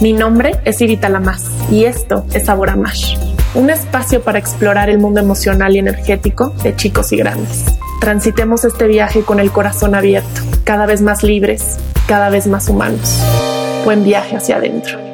Mi nombre es Irita Lamas y esto es Sabor a Mash, un espacio para explorar el mundo emocional y energético de chicos y grandes. Transitemos este viaje con el corazón abierto, cada vez más libres, cada vez más humanos. Buen viaje hacia adentro.